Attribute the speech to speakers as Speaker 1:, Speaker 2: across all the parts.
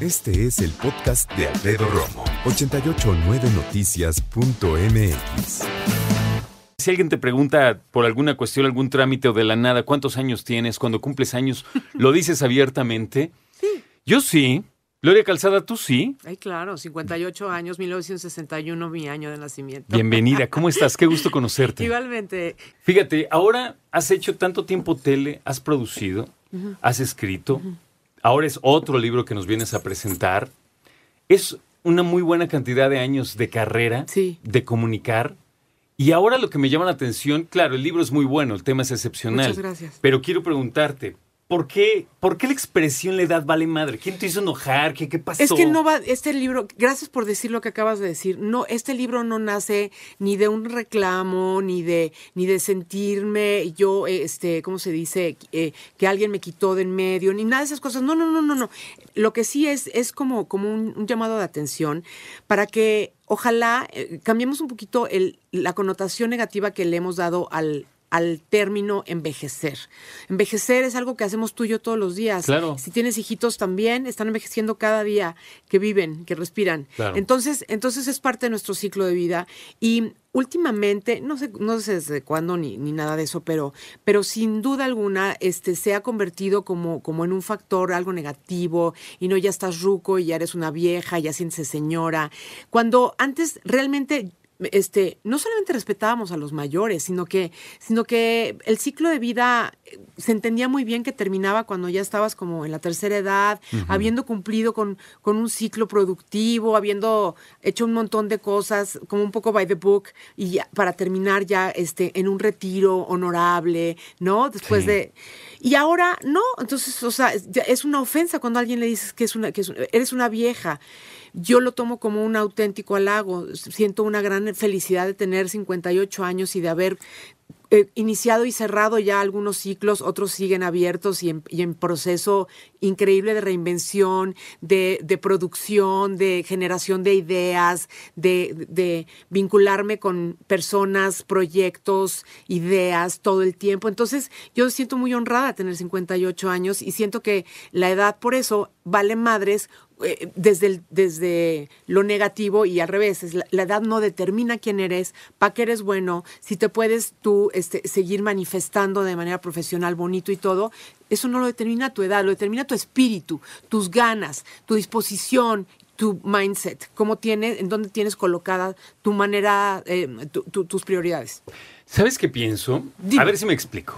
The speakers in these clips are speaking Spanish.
Speaker 1: Este es el podcast de Alfredo Romo. 889noticias.mx.
Speaker 2: Si alguien te pregunta por alguna cuestión, algún trámite o de la nada, ¿cuántos años tienes? Cuando cumples años, ¿lo dices abiertamente? Sí. Yo sí. Gloria Calzada, ¿tú sí?
Speaker 3: Ay, claro, 58 años, 1961, mi año de nacimiento.
Speaker 2: Bienvenida, ¿cómo estás? Qué gusto conocerte.
Speaker 3: Igualmente.
Speaker 2: Fíjate, ahora has hecho tanto tiempo tele, has producido, has escrito, ahora es otro libro que nos vienes a presentar. Es una muy buena cantidad de años de carrera,
Speaker 3: Sí.
Speaker 2: de comunicar. Y ahora lo que me llama la atención, claro, el libro es muy bueno, el tema es excepcional.
Speaker 3: Muchas gracias.
Speaker 2: Pero quiero preguntarte, ¿por qué, ¿por qué la expresión la edad vale madre? ¿Quién te hizo enojar? ¿Qué, qué pasó?
Speaker 3: Es que no va, este libro, gracias por decir lo que acabas de decir. No, este libro no nace ni de un reclamo, ni de, ni de sentirme yo, este, ¿cómo se dice? Eh, que alguien me quitó de en medio, ni nada de esas cosas. No, no, no, no, no. Lo que sí es, es como, como un, un llamado de atención para que ojalá eh, cambiemos un poquito el, la connotación negativa que le hemos dado al al término envejecer. Envejecer es algo que hacemos tú y yo todos los días.
Speaker 2: Claro.
Speaker 3: Si tienes hijitos también, están envejeciendo cada día que viven, que respiran.
Speaker 2: Claro.
Speaker 3: Entonces, entonces es parte de nuestro ciclo de vida. Y últimamente, no sé, no sé desde cuándo ni, ni nada de eso, pero, pero sin duda alguna, este se ha convertido como, como en un factor algo negativo, y no ya estás ruco y ya eres una vieja, ya sientes señora. Cuando antes realmente este, no solamente respetábamos a los mayores, sino que, sino que el ciclo de vida eh, se entendía muy bien que terminaba cuando ya estabas como en la tercera edad, habiendo cumplido con, con un ciclo productivo, habiendo hecho un montón de cosas, como un poco by the book, y ya- para terminar ya este, en un retiro honorable, ¿no? Después
Speaker 2: Sí.
Speaker 3: de. Y ahora no, entonces, o sea, es, una ofensa cuando a alguien le dices que, es una, que es- eres una vieja. Yo lo tomo como un auténtico halago. Siento una gran felicidad de tener 58 años y de haber eh, iniciado y cerrado ya algunos ciclos, otros siguen abiertos y en, proceso increíble de reinvención, de, de producción, de generación de ideas, de, de vincularme con personas, proyectos, ideas todo el tiempo. Entonces yo siento muy honrada tener 58 años y siento que la edad por eso vale madres eh, desde, el- desde lo negativo y al revés. es La, la edad no determina quién eres, para qué eres bueno, si te puedes tú este, seguir manifestando de manera profesional, bonito y todo. Eso no lo determina tu edad, lo determina tu espíritu, tus ganas, tu disposición, tu mindset, cómo tienes, en dónde tienes colocada tu manera, eh, tu- tu- tus prioridades.
Speaker 2: ¿Sabes qué pienso?
Speaker 3: Dime.
Speaker 2: A ver si me explico.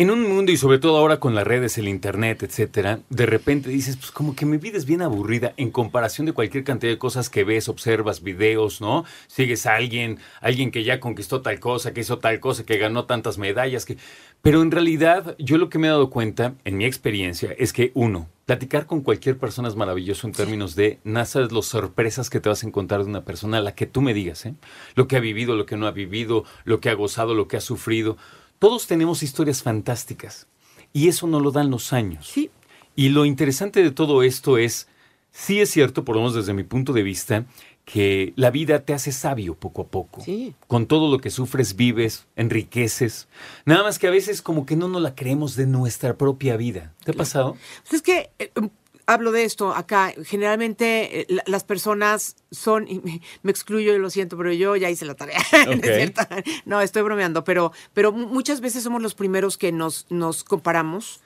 Speaker 2: En un mundo y sobre todo ahora con las redes, el internet, etcétera, de repente dices, pues como que mi vida es bien aburrida en comparación de cualquier cantidad de cosas que ves, observas, videos, ¿no? Sigues a alguien, alguien que ya conquistó tal cosa, que hizo tal cosa, que ganó tantas medallas, que pero en realidad yo lo que me he dado cuenta en mi experiencia es que uno, platicar con cualquier persona es maravilloso en términos de no sabes las sorpresas que te vas a encontrar de una persona, la que tú me digas, ¿eh? Lo que ha vivido, lo que no ha vivido, lo que ha gozado, lo que ha sufrido. Todos tenemos historias fantásticas y eso no lo dan los años.
Speaker 3: Sí.
Speaker 2: Y lo interesante de todo esto es, sí es cierto, por lo menos desde mi punto de vista, que la vida te hace sabio poco a poco.
Speaker 3: Sí.
Speaker 2: Con todo lo que sufres, vives, enriqueces. Nada más que a veces como que no nos la creemos de nuestra propia vida. ¿Te ha pasado?
Speaker 3: Pues es que eh, em, hablo de esto acá. Generalmente eh, la- las personas son, y me, me excluyo, lo siento, pero yo ya hice la tarea. ¿no estoy bromeando, pero, pero mu- muchas veces somos los primeros que nos, nos comparamos.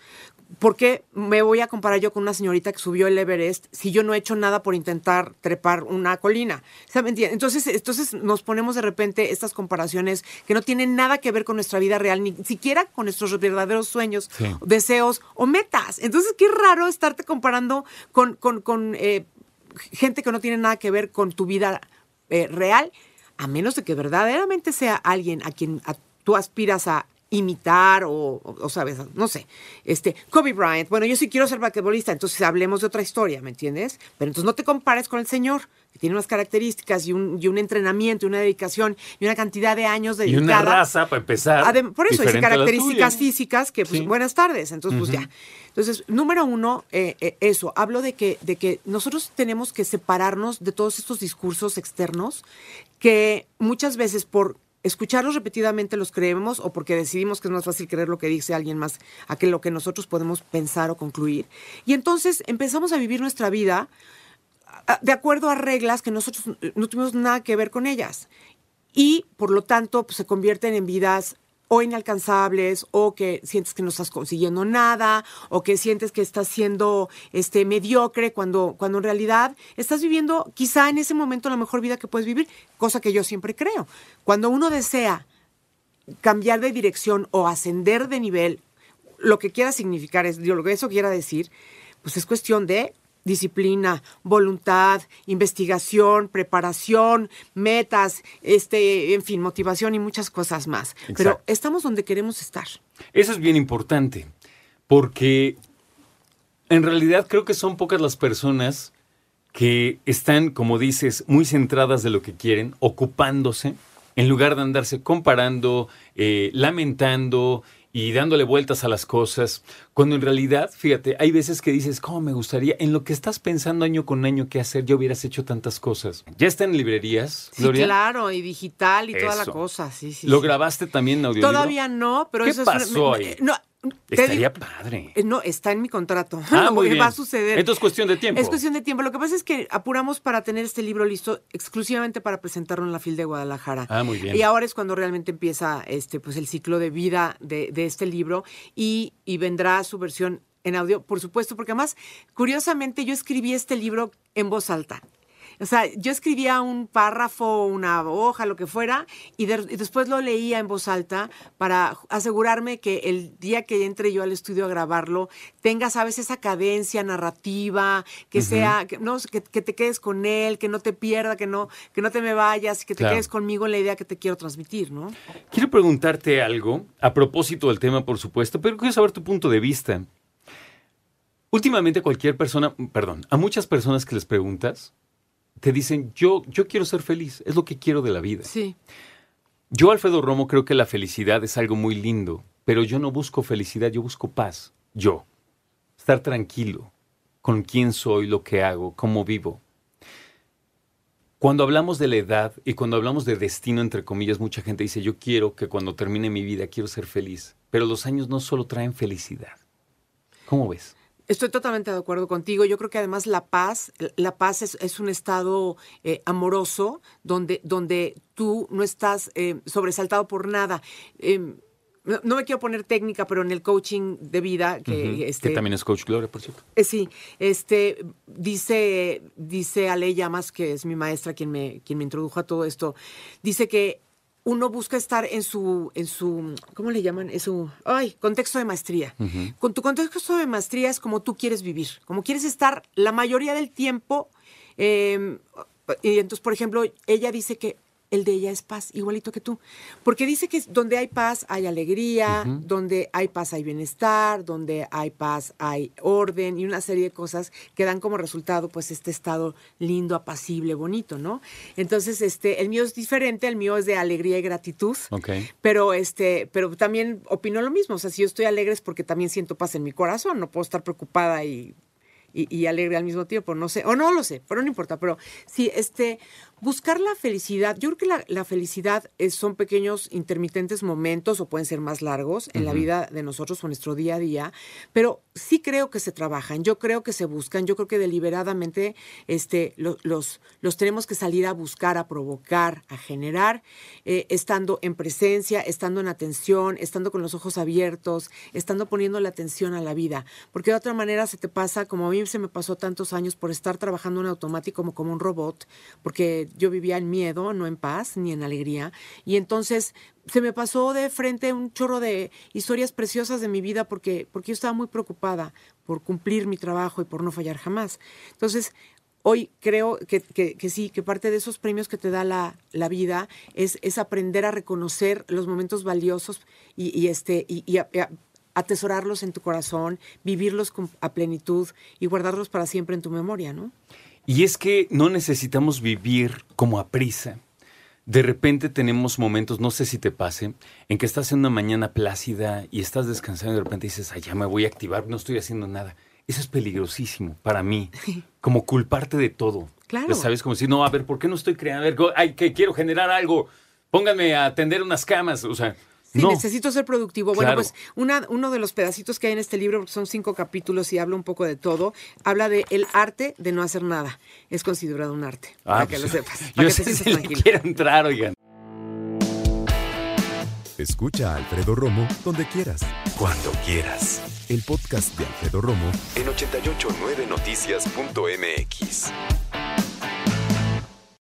Speaker 3: ¿Por qué me voy a comparar yo con una señorita que subió el Everest si yo no he hecho nada por intentar trepar una colina? ¿Saben? Entonces, entonces nos ponemos de repente estas comparaciones que no tienen nada que ver con nuestra vida real, ni siquiera con nuestros verdaderos sueños,
Speaker 2: Sí.
Speaker 3: deseos o metas. Entonces, qué raro estarte comparando con, con, con, eh, gente que no tiene nada que ver con tu vida eh, real, a menos de que verdaderamente sea alguien a quien tú aspiras a imitar o, o, o, sabes, no sé, este, Kobe Bryant, bueno, yo sí quiero ser basquetbolista, entonces hablemos de otra historia, ¿me entiendes? Pero entonces no te compares con el señor, que tiene unas características y un, y un entrenamiento, y una dedicación y una cantidad de años dedicada.
Speaker 2: Y una raza, para empezar.
Speaker 3: Adem por eso, dice características físicas que, pues, sí. buenas tardes, entonces, uh -huh. pues ya. Entonces, número uno, eh, eh, eso, hablo de que, de que nosotros tenemos que separarnos de todos estos discursos externos que muchas veces por escucharlos repetidamente los creemos o porque decidimos que es más fácil creer lo que dice alguien más a que lo que nosotros podemos pensar o concluir. Y entonces empezamos a vivir nuestra vida de acuerdo a reglas que nosotros no tuvimos nada que ver con ellas. Y por lo tanto pues, se convierten en vidas o inalcanzables o que sientes que no estás consiguiendo nada o que sientes que estás siendo este mediocre cuando cuando en realidad estás viviendo quizá en ese momento la mejor vida que puedes vivir, cosa que yo siempre creo. Cuando uno desea cambiar de dirección o ascender de nivel, lo que quiera significar es lo que eso quiera decir, pues es cuestión de disciplina, voluntad, investigación, preparación, metas, este, en fin, motivación y muchas cosas más. Exacto. Pero estamos donde queremos estar.
Speaker 2: Eso es bien importante, porque en realidad creo que son pocas las personas que están, como dices, muy centradas de lo que quieren, ocupándose, en lugar de andarse comparando, eh, lamentando y dándole vueltas a las cosas, cuando en realidad, fíjate, hay veces que dices, ¿cómo me gustaría? En lo que estás pensando año con año qué hacer, ya hubieras hecho tantas cosas. ¿Ya está en librerías, Gloria?
Speaker 3: Claro, y digital y eso. toda la cosa, sí, sí.
Speaker 2: ¿Lo
Speaker 3: sí.
Speaker 2: grabaste también en audiolibro?
Speaker 3: Todavía no, pero
Speaker 2: ¿Qué
Speaker 3: eso
Speaker 2: pasó
Speaker 3: es...
Speaker 2: ahí?
Speaker 3: No,
Speaker 2: Estaría padre.
Speaker 3: No, está en mi contrato.
Speaker 2: Ah, muy bien.
Speaker 3: Va a suceder.
Speaker 2: Esto es cuestión de tiempo.
Speaker 3: Es cuestión de tiempo. Lo que pasa es que apuramos para tener este libro listo exclusivamente para presentarlo en la FIL de Guadalajara.
Speaker 2: Ah, muy bien.
Speaker 3: Y ahora es cuando realmente empieza este, pues, el ciclo de vida de, de este libro y, y vendrá su versión en audio, por supuesto, porque además, curiosamente, yo escribí este libro en voz alta. O sea, yo escribía un párrafo, una hoja, lo que fuera, y, de, y, después lo leía en voz alta para asegurarme que el día que entre yo al estudio a grabarlo tenga, sabes, esa cadencia narrativa, que uh -huh. sea, que, no, que, que, te quedes con él, que no te pierda, que no, que no te me vayas, que te claro. quedes conmigo en la idea que te quiero transmitir, ¿no?
Speaker 2: Quiero preguntarte algo, a propósito del tema, por supuesto, pero quiero saber tu punto de vista. Últimamente cualquier persona, perdón, a muchas personas que les preguntas, te dicen, yo, yo quiero ser feliz, es lo que quiero de la vida.
Speaker 3: Sí.
Speaker 2: Yo, Alfredo Romo, creo que la felicidad es algo muy lindo, pero yo no busco felicidad, yo busco paz. Yo. Estar tranquilo con quién soy, lo que hago, cómo vivo. Cuando hablamos de la edad y cuando hablamos de destino, entre comillas, mucha gente dice, yo quiero que cuando termine mi vida quiero ser feliz. Pero los años no solo traen felicidad. ¿Cómo ves?
Speaker 3: Estoy totalmente de acuerdo contigo. Yo creo que además la paz, la paz es, es un estado eh, amoroso donde, donde tú no estás eh, sobresaltado por nada. Eh, no, no, me quiero poner técnica, pero en el coaching de vida, que,
Speaker 2: uh -huh.
Speaker 3: este,
Speaker 2: que también es coach Gloria, por cierto.
Speaker 3: Eh, sí, este, dice, dice Ale Llamas, que es mi maestra quien me, quien me introdujo a todo esto, dice que uno busca estar en su, en su, ¿cómo le llaman? En su, ay, contexto de maestría. Uh -huh. Con tu contexto de maestría es como tú quieres vivir, como quieres estar la mayoría del tiempo. Eh, y entonces, por ejemplo, ella dice que el de ella es paz, igualito que tú. Porque dice que donde hay paz hay alegría, uh -huh. donde hay paz hay bienestar, donde hay paz hay orden y una serie de cosas que dan como resultado pues este estado lindo, apacible, bonito, ¿no? Entonces, este, el mío es diferente, el mío es de alegría y gratitud.
Speaker 2: Okay.
Speaker 3: Pero este, pero también opino lo mismo, o sea, si yo estoy alegre es porque también siento paz en mi corazón, no puedo estar preocupada y y, y, alegre al mismo tiempo, no sé, o no lo sé, pero no importa, pero sí, este, buscar la felicidad, yo creo que la, la felicidad es, son pequeños intermitentes momentos o pueden ser más largos en uh -huh. la vida de nosotros o nuestro día a día, pero sí creo que se trabajan, yo creo que se buscan, yo creo que deliberadamente este, lo, los, los tenemos que salir a buscar, a provocar, a generar, eh, estando en presencia, estando en atención, estando con los ojos abiertos, estando poniendo la atención a la vida, porque de otra manera se te pasa como a mí se me pasó tantos años por estar trabajando en automático como, como un robot, porque yo vivía en miedo, no en paz ni en alegría. Y entonces se me pasó de frente un chorro de historias preciosas de mi vida porque, porque yo estaba muy preocupada por cumplir mi trabajo y por no fallar jamás. Entonces, hoy creo que, que- sí, que parte de esos premios que te da la, la vida es, es aprender a reconocer los momentos valiosos y, este, y, atesorarlos en tu corazón, vivirlos con- a plenitud y guardarlos para siempre en tu memoria, ¿no?
Speaker 2: Y es que no necesitamos vivir como a prisa. De repente tenemos momentos, no sé si te pase, en que estás en una mañana plácida y estás descansando y de repente dices, ay, ya me voy a activar, no estoy haciendo nada. Eso es peligrosísimo para mí, como culparte de todo.
Speaker 3: Claro.
Speaker 2: Ya ¿Sabes? Como si, no, a ver, ¿por qué no estoy creando? A ver, ay, que quiero generar algo. Pónganme a tender unas camas. O sea,
Speaker 3: Sí,
Speaker 2: no.
Speaker 3: necesito ser productivo. Bueno, pues una, uno de los pedacitos que hay en este libro, porque son cinco capítulos y habla un poco de todo, habla de el arte de no hacer nada. Es considerado un arte,
Speaker 2: Ah,
Speaker 3: para que
Speaker 2: pues,
Speaker 3: lo sepas,
Speaker 2: Yo
Speaker 3: para que te
Speaker 2: sé si le
Speaker 3: tranquilo.
Speaker 2: quiero entrar, oigan.
Speaker 1: Escucha a Alfredo Romo donde quieras, cuando quieras. El podcast de Alfredo Romo en 889noticias.mx.